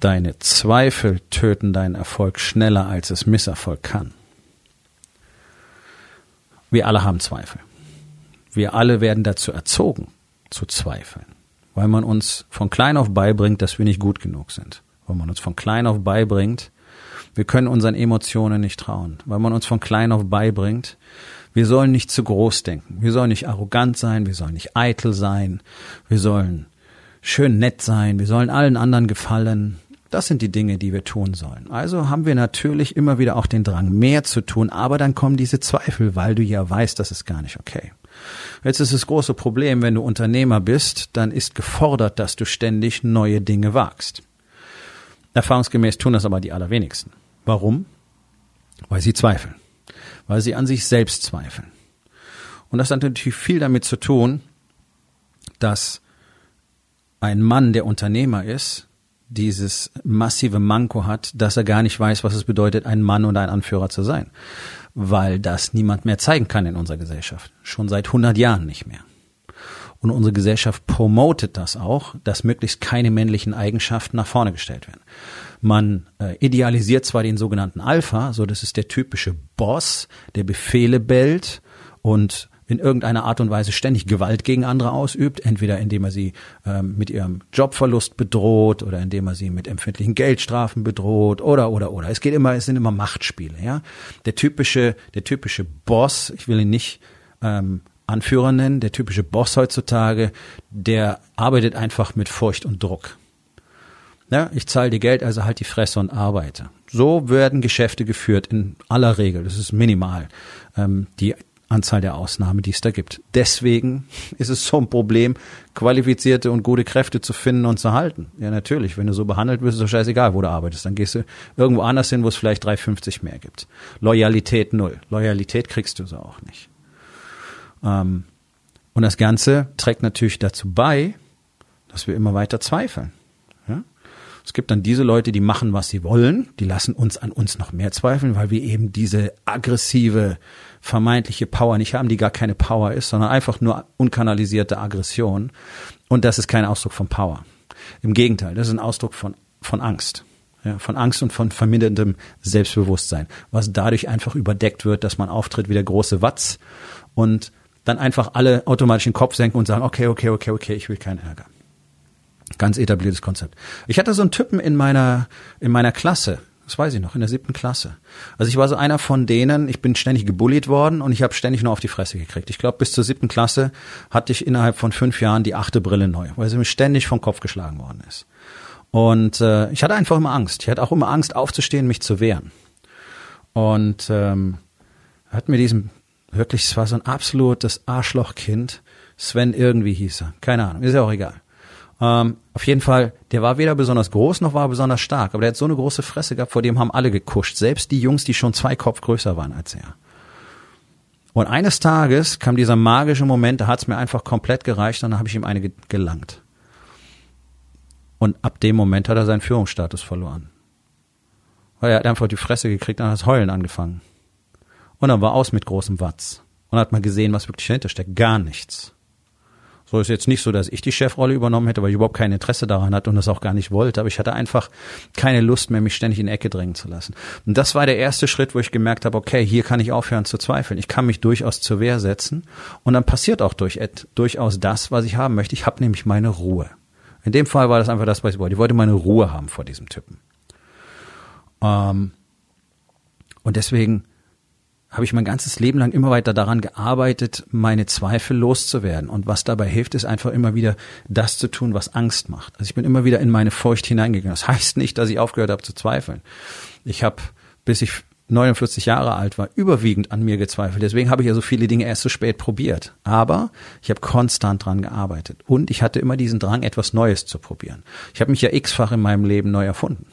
Deine Zweifel töten deinen Erfolg schneller, als es Misserfolg kann. Wir alle haben Zweifel. Wir alle werden dazu erzogen, zu zweifeln, weil man uns von klein auf beibringt, dass wir nicht gut genug sind, weil man uns von klein auf beibringt, wir können unseren Emotionen nicht trauen, weil man uns von klein auf beibringt, wir sollen nicht zu groß denken, wir sollen nicht arrogant sein, wir sollen nicht eitel sein, wir sollen schön nett sein, wir sollen allen anderen gefallen, das sind die Dinge, die wir tun sollen. Also haben wir natürlich immer wieder auch den Drang, mehr zu tun, aber dann kommen diese Zweifel, weil du ja weißt, das ist gar nicht okay. Jetzt ist das große Problem, wenn du Unternehmer bist, dann ist gefordert, dass du ständig neue Dinge wagst. Erfahrungsgemäß tun das aber die allerwenigsten. Warum? Weil sie zweifeln. Weil sie an sich selbst zweifeln. Und das hat natürlich viel damit zu tun, dass ein Mann, der Unternehmer ist, dieses massive Manko hat, dass er gar nicht weiß, was es bedeutet, ein Mann und ein Anführer zu sein. Weil das niemand mehr zeigen kann in unserer Gesellschaft. Schon seit 100 Jahren nicht mehr. Und unsere Gesellschaft promotet das auch, dass möglichst keine männlichen Eigenschaften nach vorne gestellt werden. Man äh, idealisiert zwar den sogenannten Alpha, so das ist der typische Boss, der Befehle bellt und in irgendeiner Art und Weise ständig Gewalt gegen andere ausübt, entweder indem er sie ähm, mit ihrem Jobverlust bedroht oder indem er sie mit empfindlichen Geldstrafen bedroht oder oder oder. Es geht immer, es sind immer Machtspiele. Ja, der typische, der typische Boss, ich will ihn nicht ähm, Anführer nennen, der typische Boss heutzutage, der arbeitet einfach mit Furcht und Druck. Ja, ich zahle dir Geld, also halt die Fresse und arbeite. So werden Geschäfte geführt in aller Regel. Das ist minimal. Ähm, die Anzahl der Ausnahmen, die es da gibt. Deswegen ist es so ein Problem, qualifizierte und gute Kräfte zu finden und zu halten. Ja, natürlich. Wenn du so behandelt wirst, ist doch scheißegal, wo du arbeitest. Dann gehst du irgendwo anders hin, wo es vielleicht 3,50 mehr gibt. Loyalität null. Loyalität kriegst du so auch nicht. Ähm, und das Ganze trägt natürlich dazu bei, dass wir immer weiter zweifeln. Es gibt dann diese Leute, die machen, was sie wollen, die lassen uns an uns noch mehr zweifeln, weil wir eben diese aggressive, vermeintliche Power nicht haben, die gar keine Power ist, sondern einfach nur unkanalisierte Aggression. Und das ist kein Ausdruck von Power. Im Gegenteil, das ist ein Ausdruck von, von Angst. Ja, von Angst und von verminderndem Selbstbewusstsein, was dadurch einfach überdeckt wird, dass man auftritt wie der große Watz und dann einfach alle automatisch den Kopf senken und sagen, okay, okay, okay, okay, ich will keinen Ärger. Ganz etabliertes Konzept. Ich hatte so einen Typen in meiner, in meiner Klasse, das weiß ich noch, in der siebten Klasse. Also ich war so einer von denen, ich bin ständig gebullied worden und ich habe ständig nur auf die Fresse gekriegt. Ich glaube, bis zur siebten Klasse hatte ich innerhalb von fünf Jahren die achte Brille neu, weil sie mir ständig vom Kopf geschlagen worden ist. Und äh, ich hatte einfach immer Angst. Ich hatte auch immer Angst, aufzustehen, mich zu wehren. Und ähm, hat mir diesen, wirklich, es war so ein absolutes Arschlochkind, Sven irgendwie hieß er. Keine Ahnung, ist ja auch egal. Ähm, auf jeden Fall, der war weder besonders groß noch war besonders stark, aber der hat so eine große Fresse gehabt, vor dem haben alle gekuscht, selbst die Jungs, die schon zwei Kopf größer waren als er. Und eines Tages kam dieser magische Moment, da hat es mir einfach komplett gereicht und dann habe ich ihm eine gelangt. Und ab dem Moment hat er seinen Führungsstatus verloren. Weil er hat einfach die Fresse gekriegt und hat das Heulen angefangen. Und dann war aus mit großem Watz. Und hat mal gesehen, was wirklich dahinter steckt. Gar nichts. So ist jetzt nicht so, dass ich die Chefrolle übernommen hätte, weil ich überhaupt kein Interesse daran hatte und das auch gar nicht wollte. Aber ich hatte einfach keine Lust mehr, mich ständig in Ecke drängen zu lassen. Und das war der erste Schritt, wo ich gemerkt habe, okay, hier kann ich aufhören zu zweifeln. Ich kann mich durchaus zur Wehr setzen. Und dann passiert auch durch, durchaus das, was ich haben möchte. Ich habe nämlich meine Ruhe. In dem Fall war das einfach das, was ich wollte. Ich wollte meine Ruhe haben vor diesem Typen. Ähm, und deswegen habe ich mein ganzes Leben lang immer weiter daran gearbeitet, meine Zweifel loszuwerden. Und was dabei hilft, ist einfach immer wieder das zu tun, was Angst macht. Also ich bin immer wieder in meine Furcht hineingegangen. Das heißt nicht, dass ich aufgehört habe zu zweifeln. Ich habe, bis ich 49 Jahre alt war, überwiegend an mir gezweifelt. Deswegen habe ich ja so viele Dinge erst so spät probiert. Aber ich habe konstant dran gearbeitet. Und ich hatte immer diesen Drang, etwas Neues zu probieren. Ich habe mich ja x-fach in meinem Leben neu erfunden.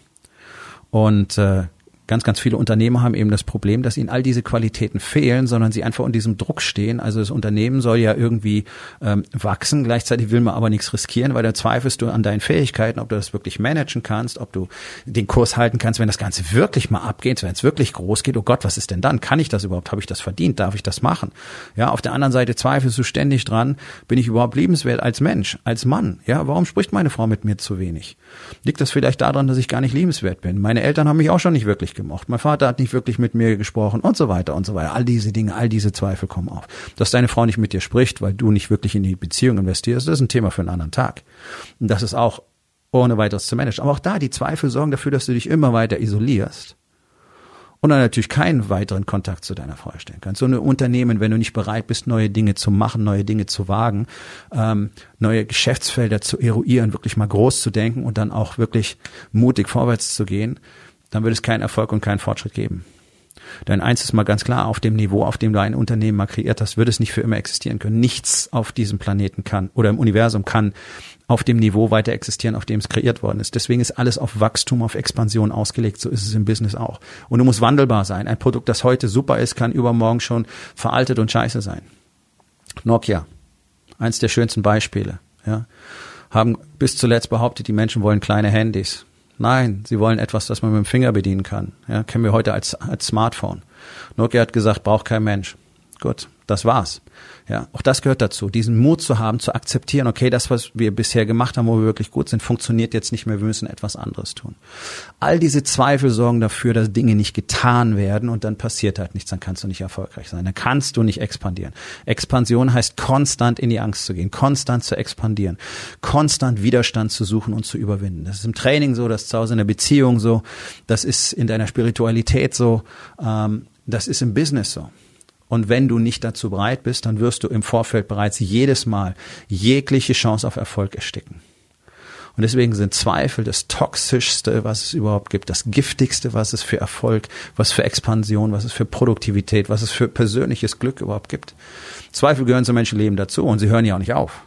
Und äh, ganz, ganz viele Unternehmer haben eben das Problem, dass ihnen all diese Qualitäten fehlen, sondern sie einfach unter diesem Druck stehen. Also das Unternehmen soll ja irgendwie ähm, wachsen, gleichzeitig will man aber nichts riskieren, weil da zweifelst du an deinen Fähigkeiten, ob du das wirklich managen kannst, ob du den Kurs halten kannst, wenn das Ganze wirklich mal abgeht, wenn es wirklich groß geht. Oh Gott, was ist denn dann? Kann ich das überhaupt? Habe ich das verdient? Darf ich das machen? Ja, auf der anderen Seite zweifelst du ständig dran, bin ich überhaupt liebenswert als Mensch, als Mann? Ja, warum spricht meine Frau mit mir zu wenig? Liegt das vielleicht daran, dass ich gar nicht liebenswert bin? Meine Eltern haben mich auch schon nicht wirklich gemocht. Mein Vater hat nicht wirklich mit mir gesprochen und so weiter und so weiter. All diese Dinge, all diese Zweifel kommen auf. Dass deine Frau nicht mit dir spricht, weil du nicht wirklich in die Beziehung investierst, das ist ein Thema für einen anderen Tag. Und das ist auch ohne weiteres zu managen. Aber auch da, die Zweifel sorgen dafür, dass du dich immer weiter isolierst und dann natürlich keinen weiteren Kontakt zu deiner Frau stellen kannst. So ein Unternehmen, wenn du nicht bereit bist, neue Dinge zu machen, neue Dinge zu wagen, ähm, neue Geschäftsfelder zu eruieren, wirklich mal groß zu denken und dann auch wirklich mutig vorwärts zu gehen, dann wird es keinen Erfolg und keinen Fortschritt geben. Denn eins ist mal ganz klar, auf dem Niveau, auf dem du ein Unternehmen mal kreiert hast, wird es nicht für immer existieren können. Nichts auf diesem Planeten kann oder im Universum kann auf dem Niveau weiter existieren, auf dem es kreiert worden ist. Deswegen ist alles auf Wachstum, auf Expansion ausgelegt. So ist es im Business auch. Und du musst wandelbar sein. Ein Produkt, das heute super ist, kann übermorgen schon veraltet und scheiße sein. Nokia, eins der schönsten Beispiele, ja, haben bis zuletzt behauptet, die Menschen wollen kleine Handys. Nein, sie wollen etwas, das man mit dem Finger bedienen kann. Ja, kennen wir heute als, als Smartphone. Nokia hat gesagt, braucht kein Mensch. Gut, das war's. Ja, auch das gehört dazu, diesen Mut zu haben, zu akzeptieren, okay, das, was wir bisher gemacht haben, wo wir wirklich gut sind, funktioniert jetzt nicht mehr, wir müssen etwas anderes tun. All diese Zweifel sorgen dafür, dass Dinge nicht getan werden und dann passiert halt nichts, dann kannst du nicht erfolgreich sein, dann kannst du nicht expandieren. Expansion heißt konstant in die Angst zu gehen, konstant zu expandieren, konstant Widerstand zu suchen und zu überwinden. Das ist im Training so, das ist zu Hause in der Beziehung so, das ist in deiner Spiritualität so, ähm, das ist im Business so. Und wenn du nicht dazu bereit bist, dann wirst du im Vorfeld bereits jedes Mal jegliche Chance auf Erfolg ersticken. Und deswegen sind Zweifel das toxischste, was es überhaupt gibt, das giftigste, was es für Erfolg, was für Expansion, was es für Produktivität, was es für persönliches Glück überhaupt gibt. Zweifel gehören zum Menschenleben dazu und sie hören ja auch nicht auf.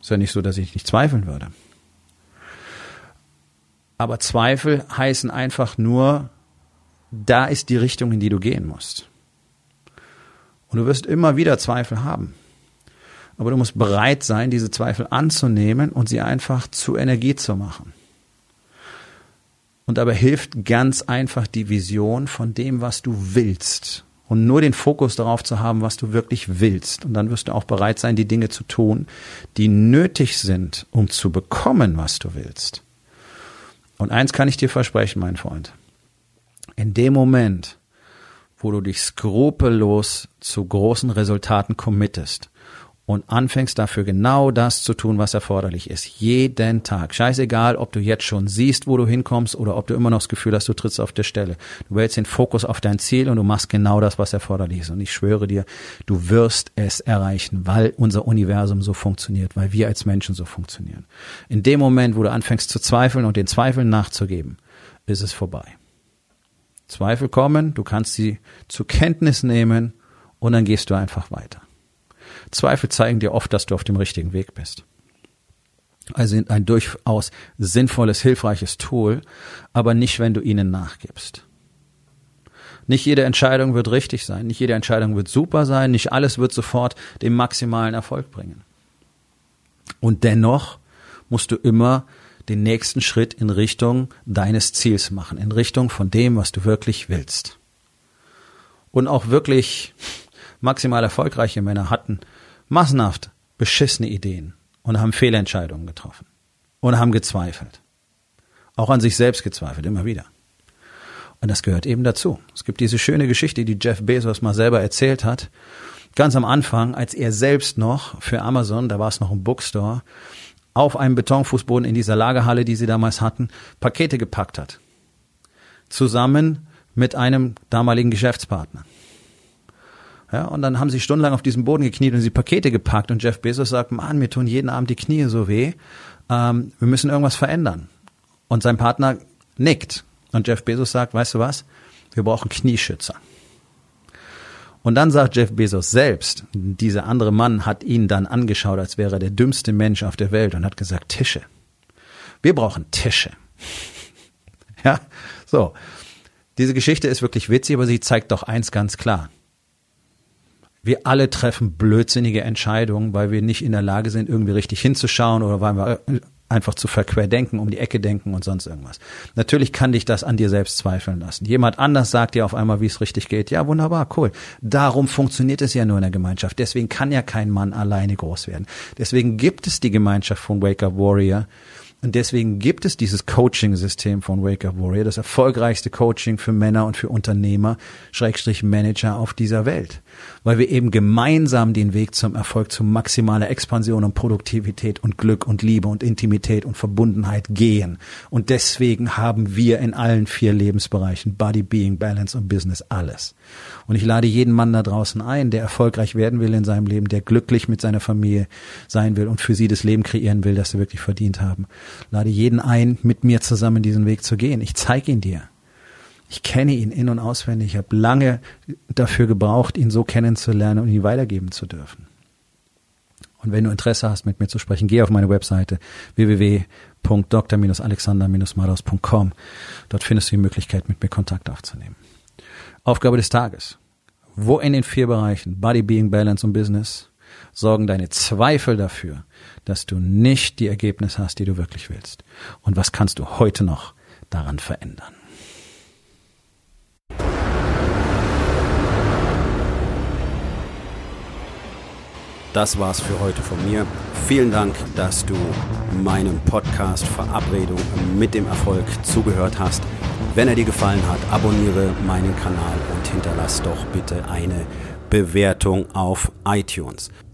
Ist ja nicht so, dass ich nicht zweifeln würde. Aber Zweifel heißen einfach nur, da ist die Richtung, in die du gehen musst. Und du wirst immer wieder Zweifel haben. Aber du musst bereit sein, diese Zweifel anzunehmen und sie einfach zu Energie zu machen. Und dabei hilft ganz einfach die Vision von dem, was du willst. Und nur den Fokus darauf zu haben, was du wirklich willst. Und dann wirst du auch bereit sein, die Dinge zu tun, die nötig sind, um zu bekommen, was du willst. Und eins kann ich dir versprechen, mein Freund. In dem Moment, wo du dich skrupellos zu großen Resultaten committest und anfängst dafür genau das zu tun, was erforderlich ist. Jeden Tag. Scheißegal, ob du jetzt schon siehst, wo du hinkommst oder ob du immer noch das Gefühl hast, du trittst auf der Stelle. Du hältst den Fokus auf dein Ziel und du machst genau das, was erforderlich ist. Und ich schwöre dir, du wirst es erreichen, weil unser Universum so funktioniert, weil wir als Menschen so funktionieren. In dem Moment, wo du anfängst zu zweifeln und den Zweifeln nachzugeben, ist es vorbei. Zweifel kommen, du kannst sie zur Kenntnis nehmen und dann gehst du einfach weiter. Zweifel zeigen dir oft, dass du auf dem richtigen Weg bist. Also ein durchaus sinnvolles, hilfreiches Tool, aber nicht, wenn du ihnen nachgibst. Nicht jede Entscheidung wird richtig sein, nicht jede Entscheidung wird super sein, nicht alles wird sofort den maximalen Erfolg bringen. Und dennoch musst du immer den nächsten Schritt in Richtung deines Ziels machen, in Richtung von dem, was du wirklich willst. Und auch wirklich maximal erfolgreiche Männer hatten massenhaft beschissene Ideen und haben Fehlentscheidungen getroffen und haben gezweifelt. Auch an sich selbst gezweifelt, immer wieder. Und das gehört eben dazu. Es gibt diese schöne Geschichte, die Jeff Bezos mal selber erzählt hat. Ganz am Anfang, als er selbst noch für Amazon, da war es noch ein Bookstore, auf einem Betonfußboden in dieser Lagerhalle, die sie damals hatten, Pakete gepackt hat. Zusammen mit einem damaligen Geschäftspartner. Ja, und dann haben sie stundenlang auf diesem Boden gekniet und sie Pakete gepackt und Jeff Bezos sagt, Mann, mir tun jeden Abend die Knie so weh, ähm, wir müssen irgendwas verändern. Und sein Partner nickt und Jeff Bezos sagt, weißt du was, wir brauchen Knieschützer. Und dann sagt Jeff Bezos selbst, dieser andere Mann hat ihn dann angeschaut, als wäre er der dümmste Mensch auf der Welt und hat gesagt, Tische. Wir brauchen Tische. ja, so. Diese Geschichte ist wirklich witzig, aber sie zeigt doch eins ganz klar. Wir alle treffen blödsinnige Entscheidungen, weil wir nicht in der Lage sind, irgendwie richtig hinzuschauen oder weil wir einfach zu verquer denken, um die Ecke denken und sonst irgendwas. Natürlich kann dich das an dir selbst zweifeln lassen. Jemand anders sagt dir auf einmal, wie es richtig geht. Ja, wunderbar, cool. Darum funktioniert es ja nur in der Gemeinschaft. Deswegen kann ja kein Mann alleine groß werden. Deswegen gibt es die Gemeinschaft von Wake Up Warrior, und deswegen gibt es dieses Coaching-System von Wake Up Warrior, das erfolgreichste Coaching für Männer und für Unternehmer, Schrägstrich Manager auf dieser Welt. Weil wir eben gemeinsam den Weg zum Erfolg, zu maximaler Expansion und Produktivität und Glück und Liebe und Intimität und Verbundenheit gehen. Und deswegen haben wir in allen vier Lebensbereichen Body, Being, Balance und Business alles. Und ich lade jeden Mann da draußen ein, der erfolgreich werden will in seinem Leben, der glücklich mit seiner Familie sein will und für sie das Leben kreieren will, das sie wirklich verdient haben. Lade jeden ein, mit mir zusammen diesen Weg zu gehen. Ich zeige ihn dir. Ich kenne ihn in und auswendig. Ich habe lange dafür gebraucht, ihn so kennenzulernen und ihn weitergeben zu dürfen. Und wenn du Interesse hast, mit mir zu sprechen, geh auf meine Webseite www.dr-alexander-madaus.com. Dort findest du die Möglichkeit, mit mir Kontakt aufzunehmen. Aufgabe des Tages. Wo in den vier Bereichen Body, Being, Balance und Business sorgen deine Zweifel dafür, dass du nicht die Ergebnisse hast, die du wirklich willst? Und was kannst du heute noch daran verändern? Das war's für heute von mir. Vielen Dank, dass du meinem Podcast Verabredung mit dem Erfolg zugehört hast. Wenn er dir gefallen hat, abonniere meinen Kanal und hinterlass doch bitte eine Bewertung auf iTunes.